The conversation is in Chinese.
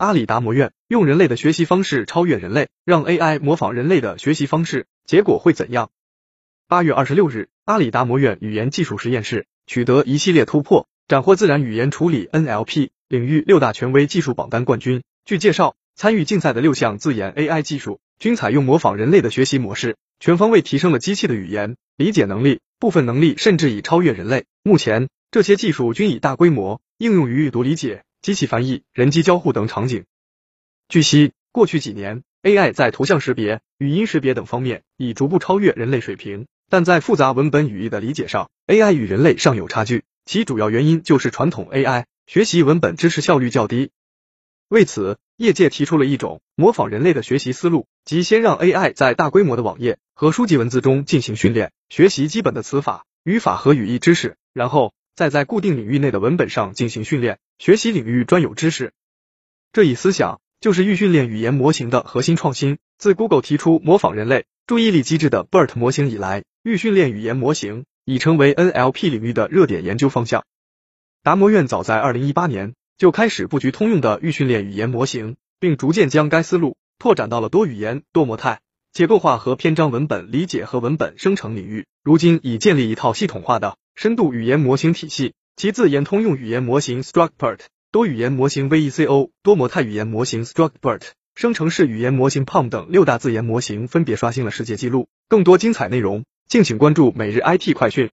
阿里达摩院用人类的学习方式超越人类，让 AI 模仿人类的学习方式，结果会怎样？八月二十六日，阿里达摩院语言技术实验室取得一系列突破，斩获自然语言处理 NLP 领域六大权威技术榜单冠军。据介绍，参与竞赛的六项自研 AI 技术均采用模仿人类的学习模式，全方位提升了机器的语言理解能力，部分能力甚至已超越人类。目前，这些技术均已大规模应用于阅读理解。机器翻译、人机交互等场景。据悉，过去几年，AI 在图像识别、语音识别等方面已逐步超越人类水平，但在复杂文本语义的理解上，AI 与人类尚有差距。其主要原因就是传统 AI 学习文本知识效率较低。为此，业界提出了一种模仿人类的学习思路，即先让 AI 在大规模的网页和书籍文字中进行训练，学习基本的词法、语法和语义知识，然后。再在固定领域内的文本上进行训练，学习领域专有知识。这一思想就是预训练语言模型的核心创新。自 Google 提出模仿人类注意力机制的 BERT 模型以来，预训练语言模型已成为 NLP 领域的热点研究方向。达摩院早在二零一八年就开始布局通用的预训练语言模型，并逐渐将该思路拓展到了多语言、多模态、结构化和篇章文本理解和文本生成领域。如今已建立一套系统化的。深度语言模型体系，其自研通用语言模型 StructBERT、多语言模型 VECO、多模态语言模型 StructBERT、生成式语言模型 PaLM 等六大自研模型分别刷新了世界纪录。更多精彩内容，敬请关注每日 IT 快讯。